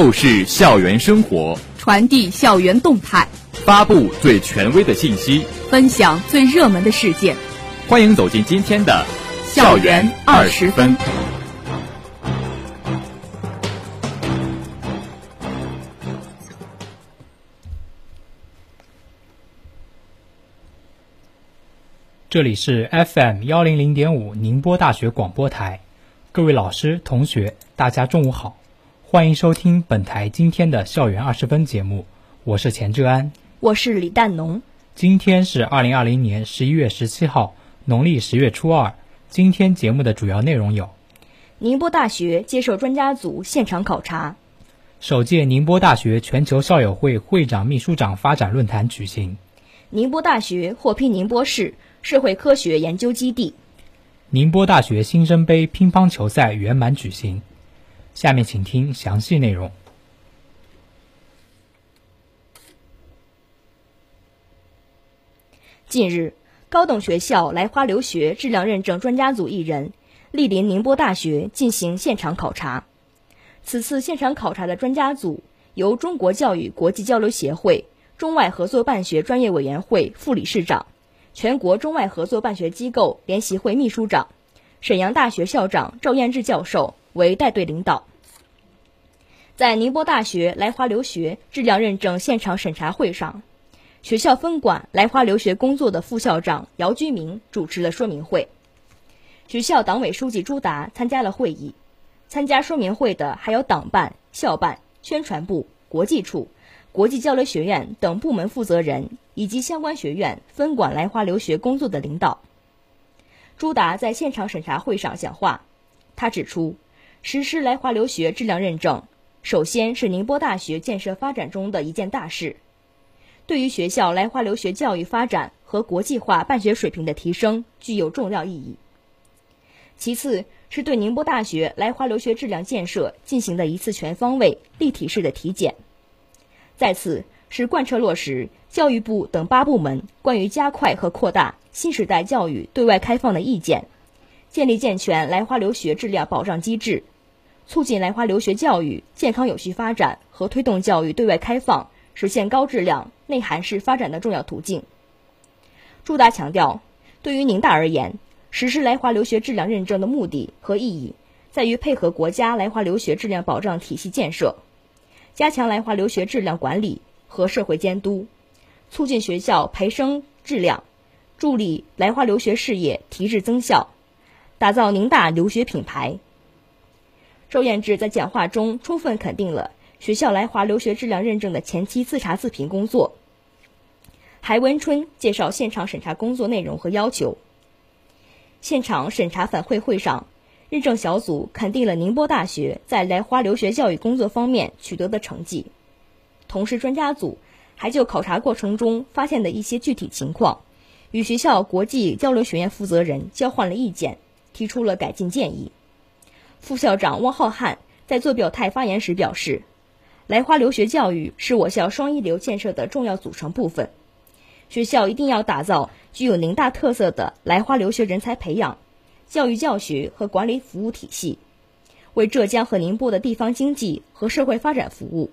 透视校园生活，传递校园动态，发布最权威的信息，分享最热门的事件。欢迎走进今天的校园二十分。这里是 FM 幺零零点五宁波大学广播台，各位老师、同学，大家中午好，欢迎收听本台今天的校园二十分节目，我是钱志安，我是李淡农。今天是二零二零年十一月十七号，农历十月初二。今天节目的主要内容有：宁波大学接受专家组现场考察，首届宁波大学全球校友会会长秘书长发展论坛举行，宁波大学获批宁波市。社会科学研究基地，宁波大学新生杯乒乓球赛圆满举行。下面请听详细内容。近日，高等学校来华留学质量认证专家组一人莅临宁波大学进行现场考察。此次现场考察的专家组由中国教育国际交流协会中外合作办学专业委员会副理事长。全国中外合作办学机构联席会秘书长、沈阳大学校长赵彦志教授为带队领导。在宁波大学来华留学质量认证现场审查会上，学校分管来华留学工作的副校长姚居明主持了说明会。学校党委书记朱达参加了会议。参加说明会的还有党办、校办、宣传部、国际处。国际交流学院等部门负责人以及相关学院分管来华留学工作的领导。朱达在现场审查会上讲话，他指出，实施来华留学质量认证，首先是宁波大学建设发展中的一件大事，对于学校来华留学教育发展和国际化办学水平的提升具有重要意义。其次，是对宁波大学来华留学质量建设进行的一次全方位、立体式的体检。再次是贯彻落实教育部等八部门关于加快和扩大新时代教育对外开放的意见，建立健全来华留学质量保障机制，促进来华留学教育健康有序发展和推动教育对外开放实现高质量内涵式发展的重要途径。朱达强调，对于宁大而言，实施来华留学质量认证的目的和意义，在于配合国家来华留学质量保障体系建设。加强来华留学质量管理和社会监督，促进学校培生质量，助力来华留学事业提质增效，打造宁大留学品牌。周彦志在讲话中充分肯定了学校来华留学质量认证的前期自查自评工作。海文春介绍现场审查工作内容和要求。现场审查反馈会上。认证小组肯定了宁波大学在来华留学教育工作方面取得的成绩，同时专家组还就考察过程中发现的一些具体情况，与学校国际交流学院负责人交换了意见，提出了改进建议。副校长汪浩瀚在做表态发言时表示，来华留学教育是我校双一流建设的重要组成部分，学校一定要打造具有宁大特色的来华留学人才培养。教育教学和管理服务体系，为浙江和宁波的地方经济和社会发展服务，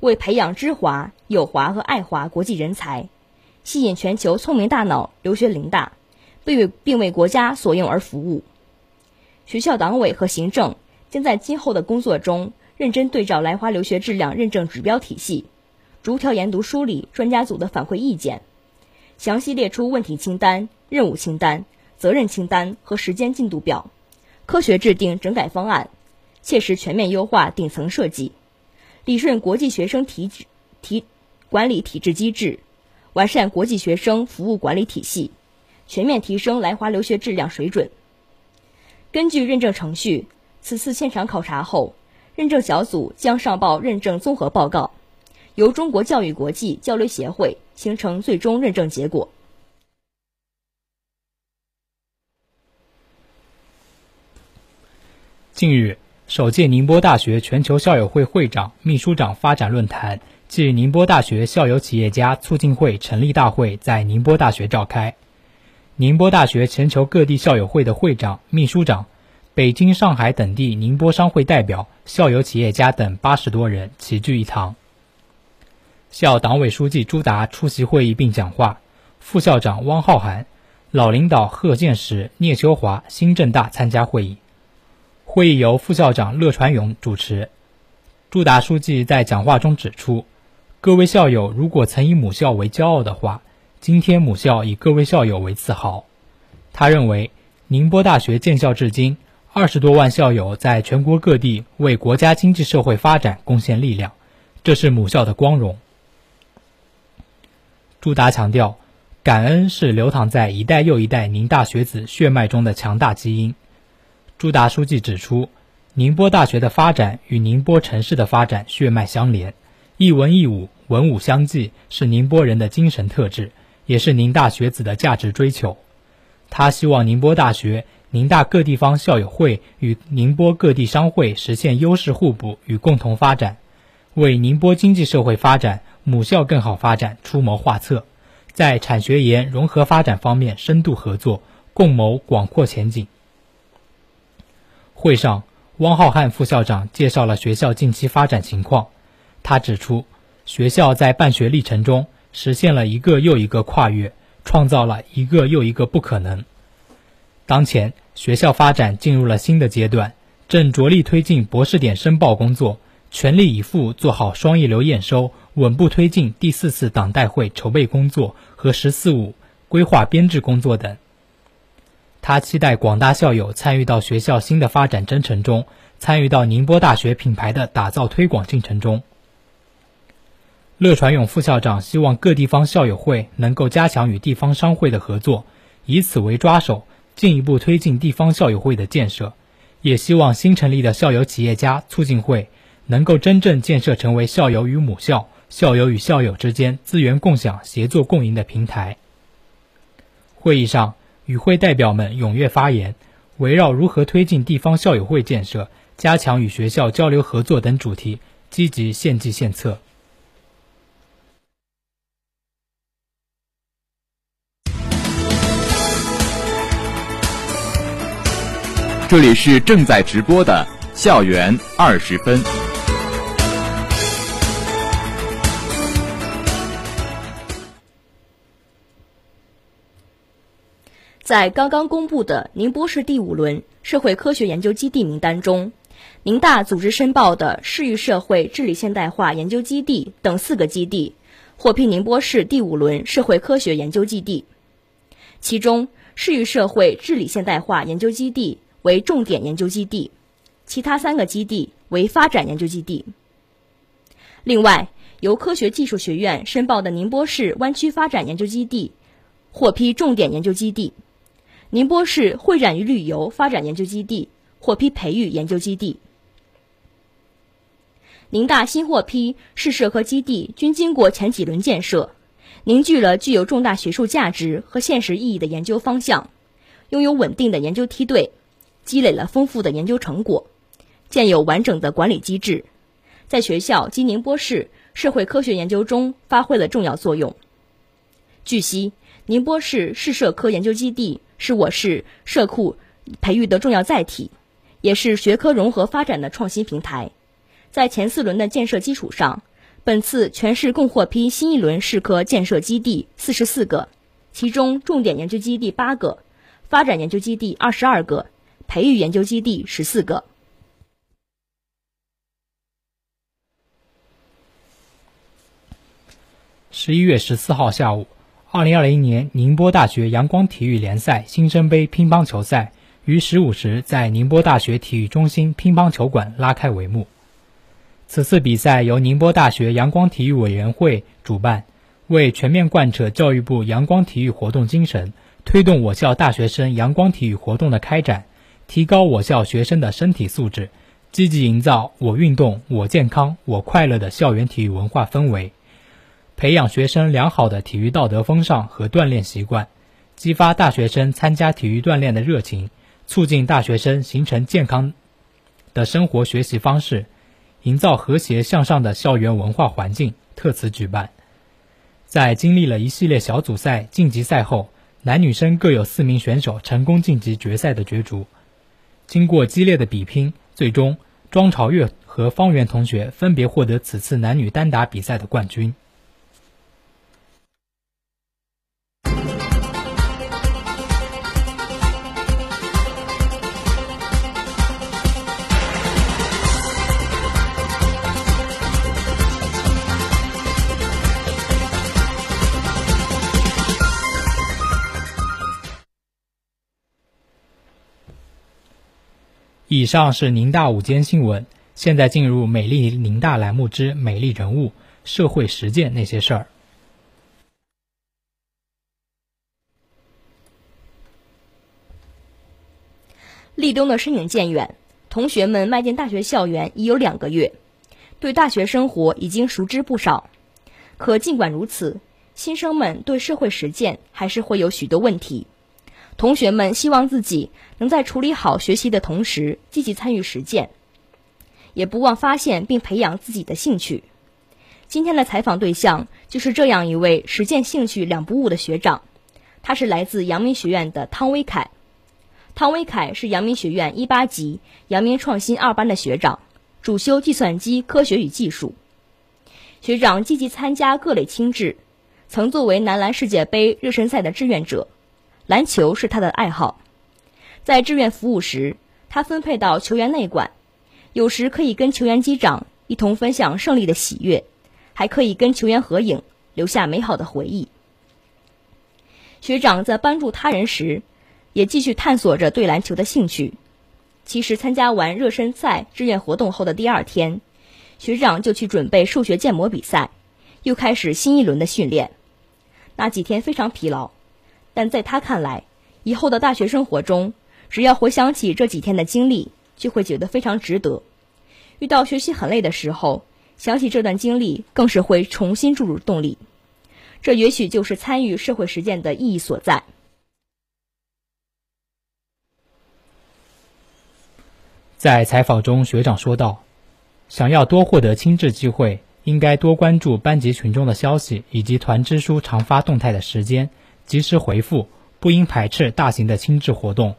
为培养知华、友华和爱华国际人才，吸引全球聪明大脑留学宁大，并为并为国家所用而服务。学校党委和行政将在今后的工作中认真对照来华留学质量认证指标体系，逐条研读梳理专家组的反馈意见，详细列出问题清单、任务清单。责任清单和时间进度表，科学制定整改方案，切实全面优化顶层设计，理顺国际学生体制体管理体制机制，完善国际学生服务管理体系，全面提升来华留学质量水准。根据认证程序，此次现场考察后，认证小组将上报认证综合报告，由中国教育国际交流协会形成最终认证结果。近日，首届宁波大学全球校友会会长、秘书长发展论坛暨宁波大学校友企业家促进会成立大会在宁波大学召开。宁波大学全球各地校友会的会长、秘书长、北京、上海等地宁波商会代表、校友企业家等八十多人齐聚一堂。校党委书记朱达出席会议并讲话，副校长汪浩涵、老领导贺建时、聂秋华、新政大参加会议。会议由副校长乐传勇主持。朱达书记在讲话中指出，各位校友如果曾以母校为骄傲的话，今天母校以各位校友为自豪。他认为，宁波大学建校至今。二十多万校友在全国各地为国家经济社会发展贡献力量，这是母校的光荣。朱达强调，感恩是流淌在一代又一代宁大学子血脉中的强大基因。朱达书记指出，宁波大学的发展与宁波城市的发展血脉相连，一文一武，文武相济，是宁波人的精神特质，也是宁大学子的价值追求。他希望宁波大学。宁大各地方校友会与宁波各地商会实现优势互补与共同发展，为宁波经济社会发展、母校更好发展出谋划策，在产学研融合发展方面深度合作，共谋广阔前景。会上，汪浩瀚副校长介绍了学校近期发展情况。他指出，学校在办学历程中实现了一个又一个跨越，创造了一个又一个不可能。当前学校发展进入了新的阶段，正着力推进博士点申报工作，全力以赴做好双一流验收，稳步推进第四次党代会筹备工作和“十四五”规划编制工作等。他期待广大校友参与到学校新的发展征程中，参与到宁波大学品牌的打造推广进程中。乐传勇副校长希望各地方校友会能够加强与地方商会的合作，以此为抓手。进一步推进地方校友会的建设，也希望新成立的校友企业家促进会能够真正建设成为校友与母校、校友与校友之间资源共享、协作共赢的平台。会议上，与会代表们踊跃发言，围绕如何推进地方校友会建设、加强与学校交流合作等主题，积极献计献策。这里是正在直播的校园二十分。在刚刚公布的宁波市第五轮社会科学研究基地名单中，宁大组织申报的市域社会治理现代化研究基地等四个基地获批宁波市第五轮社会科学研究基地，其中市域社会治理现代化研究基地。为重点研究基地，其他三个基地为发展研究基地。另外，由科学技术学院申报的宁波市湾区发展研究基地获批重点研究基地，宁波市会展与旅游发展研究基地获批培育研究基地。宁大新获批市社科基地均经过前几轮建设，凝聚了具有重大学术价值和现实意义的研究方向，拥有稳定的研究梯队。积累了丰富的研究成果，建有完整的管理机制，在学校及宁波市社会科学研究中发挥了重要作用。据悉，宁波市市社科研究基地是我市社库培育的重要载体，也是学科融合发展的创新平台。在前四轮的建设基础上，本次全市共获批新一轮市科建设基地四十四个，其中重点研究基地八个，发展研究基地二十二个。培育研究基地十四个。十一月十四号下午，二零二零年宁波大学阳光体育联赛新生杯乒乓球赛于十五时在宁波大学体育中心乒乓球馆拉开帷幕。此次比赛由宁波大学阳光体育委员会主办，为全面贯彻教育部阳光体育活动精神，推动我校大学生阳光体育活动的开展。提高我校学生的身体素质，积极营造“我运动、我健康、我快乐”的校园体育文化氛围，培养学生良好的体育道德风尚和锻炼习惯，激发大学生参加体育锻炼的热情，促进大学生形成健康的生活学习方式，营造和谐向上的校园文化环境。特此举办。在经历了一系列小组赛、晋级赛后，男女生各有四名选手成功晋级决赛的角逐。经过激烈的比拼，最终庄朝月和方圆同学分别获得此次男女单打比赛的冠军。以上是宁大午间新闻，现在进入美丽宁大栏目之美丽人物、社会实践那些事儿。立冬的身影渐远，同学们迈进大学校园已有两个月，对大学生活已经熟知不少。可尽管如此，新生们对社会实践还是会有许多问题。同学们希望自己能在处理好学习的同时，积极参与实践，也不忘发现并培养自己的兴趣。今天的采访对象就是这样一位实践兴趣两不误的学长，他是来自阳明学院的汤威凯。汤威凯是阳明学院一八级阳明创新二班的学长，主修计算机科学与技术。学长积极参加各类青志，曾作为男篮世界杯热身赛的志愿者。篮球是他的爱好，在志愿服务时，他分配到球员内馆，有时可以跟球员击掌，一同分享胜利的喜悦，还可以跟球员合影，留下美好的回忆。学长在帮助他人时，也继续探索着对篮球的兴趣。其实，参加完热身赛志愿活动后的第二天，学长就去准备数学建模比赛，又开始新一轮的训练。那几天非常疲劳。但在他看来，以后的大学生活中，只要回想起这几天的经历，就会觉得非常值得。遇到学习很累的时候，想起这段经历，更是会重新注入动力。这也许就是参与社会实践的意义所在。在采访中，学长说道：“想要多获得亲志机会，应该多关注班级群众的消息，以及团支书常发动态的时间。”及时回复，不应排斥大型的亲志活动。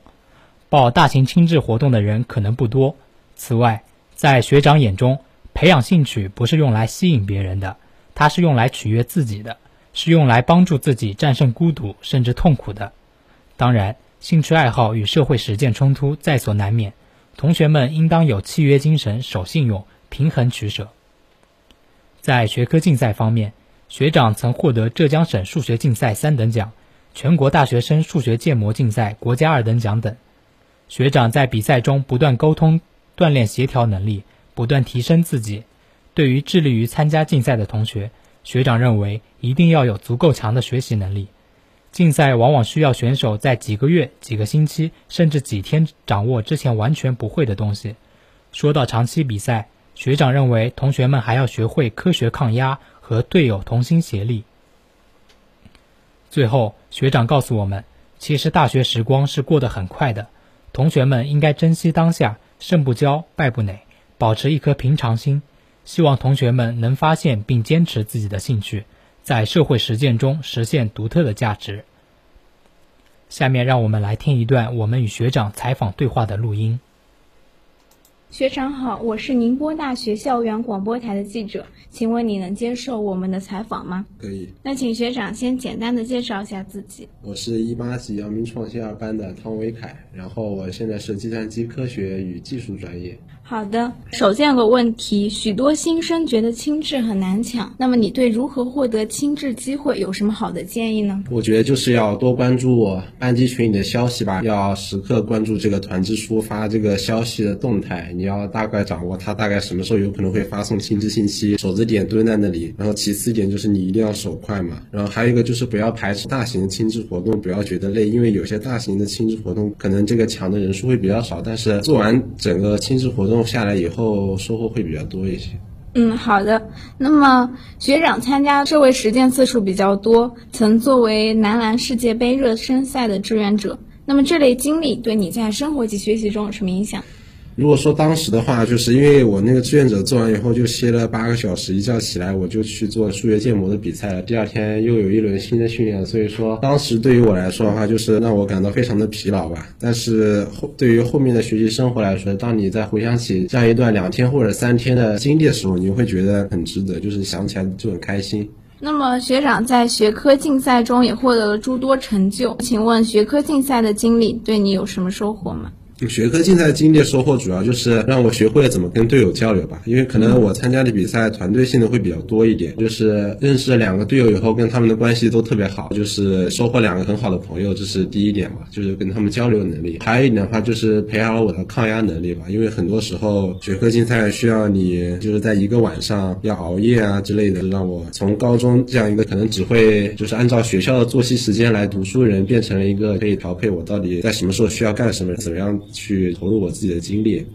报大型亲志活动的人可能不多。此外，在学长眼中，培养兴趣不是用来吸引别人的，它是用来取悦自己的，是用来帮助自己战胜孤独甚至痛苦的。当然，兴趣爱好与社会实践冲突在所难免，同学们应当有契约精神，守信用，平衡取舍。在学科竞赛方面，学长曾获得浙江省数学竞赛三等奖。全国大学生数学建模竞赛国家二等奖等，学长在比赛中不断沟通，锻炼协调能力，不断提升自己。对于致力于参加竞赛的同学，学长认为一定要有足够强的学习能力。竞赛往往需要选手在几个月、几个星期，甚至几天掌握之前完全不会的东西。说到长期比赛，学长认为同学们还要学会科学抗压和队友同心协力。最后，学长告诉我们，其实大学时光是过得很快的，同学们应该珍惜当下，胜不骄，败不馁，保持一颗平常心。希望同学们能发现并坚持自己的兴趣，在社会实践中实现独特的价值。下面让我们来听一段我们与学长采访对话的录音。学长好，我是宁波大学校园广播台的记者，请问你能接受我们的采访吗？可以。那请学长先简单的介绍一下自己。我是一八级阳明创新二班的汤维凯，然后我现在是计算机科学与技术专业。好的，首先有个问题，许多新生觉得青志很难抢，那么你对如何获得青志机会有什么好的建议呢？我觉得就是要多关注我班级群里的消息吧，要时刻关注这个团支书发这个消息的动态，你要大概掌握他大概什么时候有可能会发送亲知信息，手指点蹲在那里。然后其次一点就是你一定要手快嘛，然后还有一个就是不要排斥大型的亲志活动，不要觉得累，因为有些大型的亲志活动可能这个抢的人数会比较少，但是做完整个亲志活动。下来以后收获会比较多一些。嗯，好的。那么学长参加社会实践次数比较多，曾作为男篮世界杯热身赛的志愿者。那么这类经历对你在生活及学习中有什么影响？如果说当时的话，就是因为我那个志愿者做完以后就歇了八个小时，一觉起来我就去做数学建模的比赛了。第二天又有一轮新的训练，所以说当时对于我来说的话，就是让我感到非常的疲劳吧。但是后对于后面的学习生活来说，当你在回想起这样一段两天或者三天的经历的时候，你会觉得很值得，就是想起来就很开心。那么学长在学科竞赛中也获得了诸多成就，请问学科竞赛的经历对你有什么收获吗？学科竞赛经历收获主要就是让我学会了怎么跟队友交流吧，因为可能我参加的比赛团队性的会比较多一点，就是认识了两个队友以后，跟他们的关系都特别好，就是收获两个很好的朋友，这是第一点吧，就是跟他们交流能力。还有一点的话，就是培养了我的抗压能力吧，因为很多时候学科竞赛需要你就是在一个晚上要熬夜啊之类的，让我从高中这样一个可能只会就是按照学校的作息时间来读书人，变成了一个可以调配我到底在什么时候需要干什么，怎么样。去投入我自己的精力。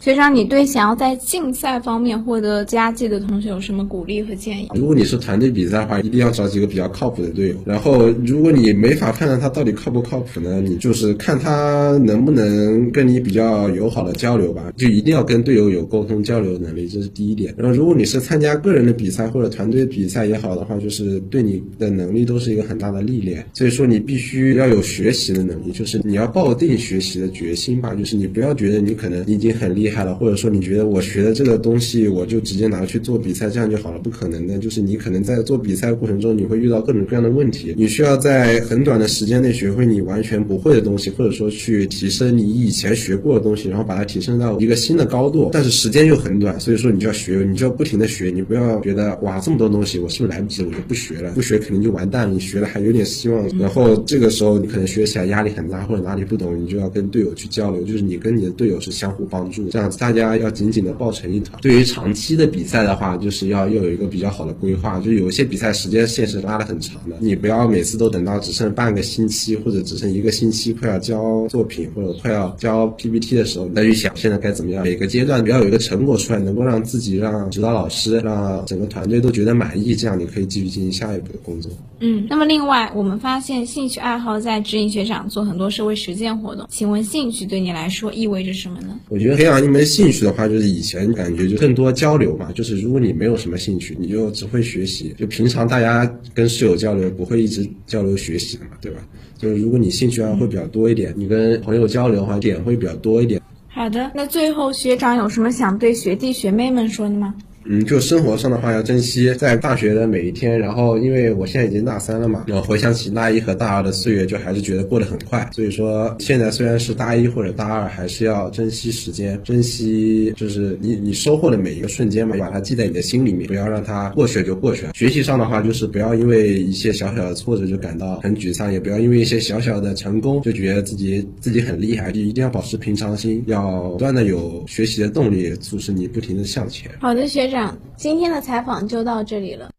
学长，你对想要在竞赛方面获得佳绩的同学有什么鼓励和建议？如果你是团队比赛的话，一定要找几个比较靠谱的队友。然后，如果你没法判断他到底靠不靠谱呢，你就是看他能不能跟你比较友好的交流吧。就一定要跟队友有沟通交流能力，这是第一点。然后，如果你是参加个人的比赛或者团队比赛也好的话，就是对你的能力都是一个很大的历练。所以说，你必须要有学习的能力，就是你要抱定学习的决心吧。就是你不要觉得你可能已经很厉害。害了，或者说你觉得我学的这个东西，我就直接拿去做比赛，这样就好了？不可能的，就是你可能在做比赛过程中，你会遇到各种各样的问题，你需要在很短的时间内学会你完全不会的东西，或者说去提升你以前学过的东西，然后把它提升到一个新的高度。但是时间又很短，所以说你就要学，你就要不停的学，你不要觉得哇这么多东西，我是不是来不及？我就不学了，不学肯定就完蛋了。你学了还有点希望，然后这个时候你可能学起来压力很大，或者哪里不懂，你就要跟队友去交流，就是你跟你的队友是相互帮助，这样子大家要紧紧的抱成一团。对于长期的比赛的话，就是要要有一个比较好的规划。就有一些比赛时间线是拉的很长的，你不要每次都等到只剩半个星期或者只剩一个星期，快要交作品或者快要交 PPT 的时候再去想现在该怎么样。每个阶段不要有一个成果出来，能够让自己、让指导老师、让整个团队都觉得满意，这样你可以继续进行下一步的工作。嗯，那么另外我们发现兴趣爱好在指引学长做很多社会实践活动。请问兴趣对你来说意味着什么呢？我觉得培养没兴趣的话，就是以前感觉就更多交流嘛。就是如果你没有什么兴趣，你就只会学习。就平常大家跟室友交流，不会一直交流学习的嘛，对吧？就是如果你兴趣爱好会比较多一点，你跟朋友交流的话点会比较多一点。好的，那最后学长有什么想对学弟学妹们说的吗？嗯，就生活上的话，要珍惜在大学的每一天。然后，因为我现在已经大三了嘛，我回想起大一和大二的岁月，就还是觉得过得很快。所以说，现在虽然是大一或者大二，还是要珍惜时间，珍惜就是你你收获的每一个瞬间嘛，把它记在你的心里面，不要让它过去了就过去了。学习上的话，就是不要因为一些小小的挫折就感到很沮丧，也不要因为一些小小的成功就觉得自己自己很厉害，就一定要保持平常心，要不断的有学习的动力，促使你不停的向前。好的，学长。今天的采访就到这里了。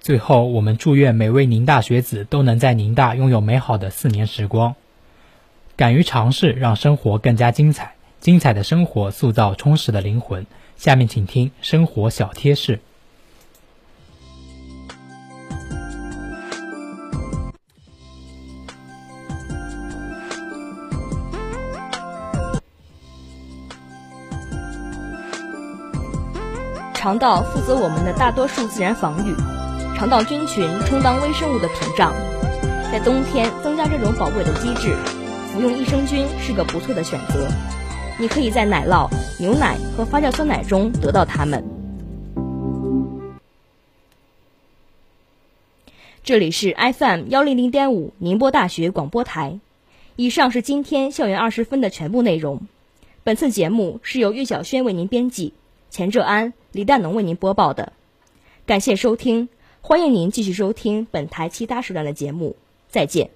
最后，我们祝愿每位宁大学子都能在宁大拥有美好的四年时光。敢于尝试，让生活更加精彩。精彩的生活塑造充实的灵魂。下面请听生活小贴士。肠道负责我们的大多数自然防御，肠道菌群充当微生物的屏障。在冬天增加这种宝贵的机制，服用益生菌是个不错的选择。你可以在奶酪、牛奶和发酵酸奶中得到它们。这里是 FM 幺零零点五宁波大学广播台。以上是今天校园二十分的全部内容。本次节目是由岳小轩为您编辑。钱哲安、李大农为您播报的，感谢收听，欢迎您继续收听本台其他时段的节目，再见。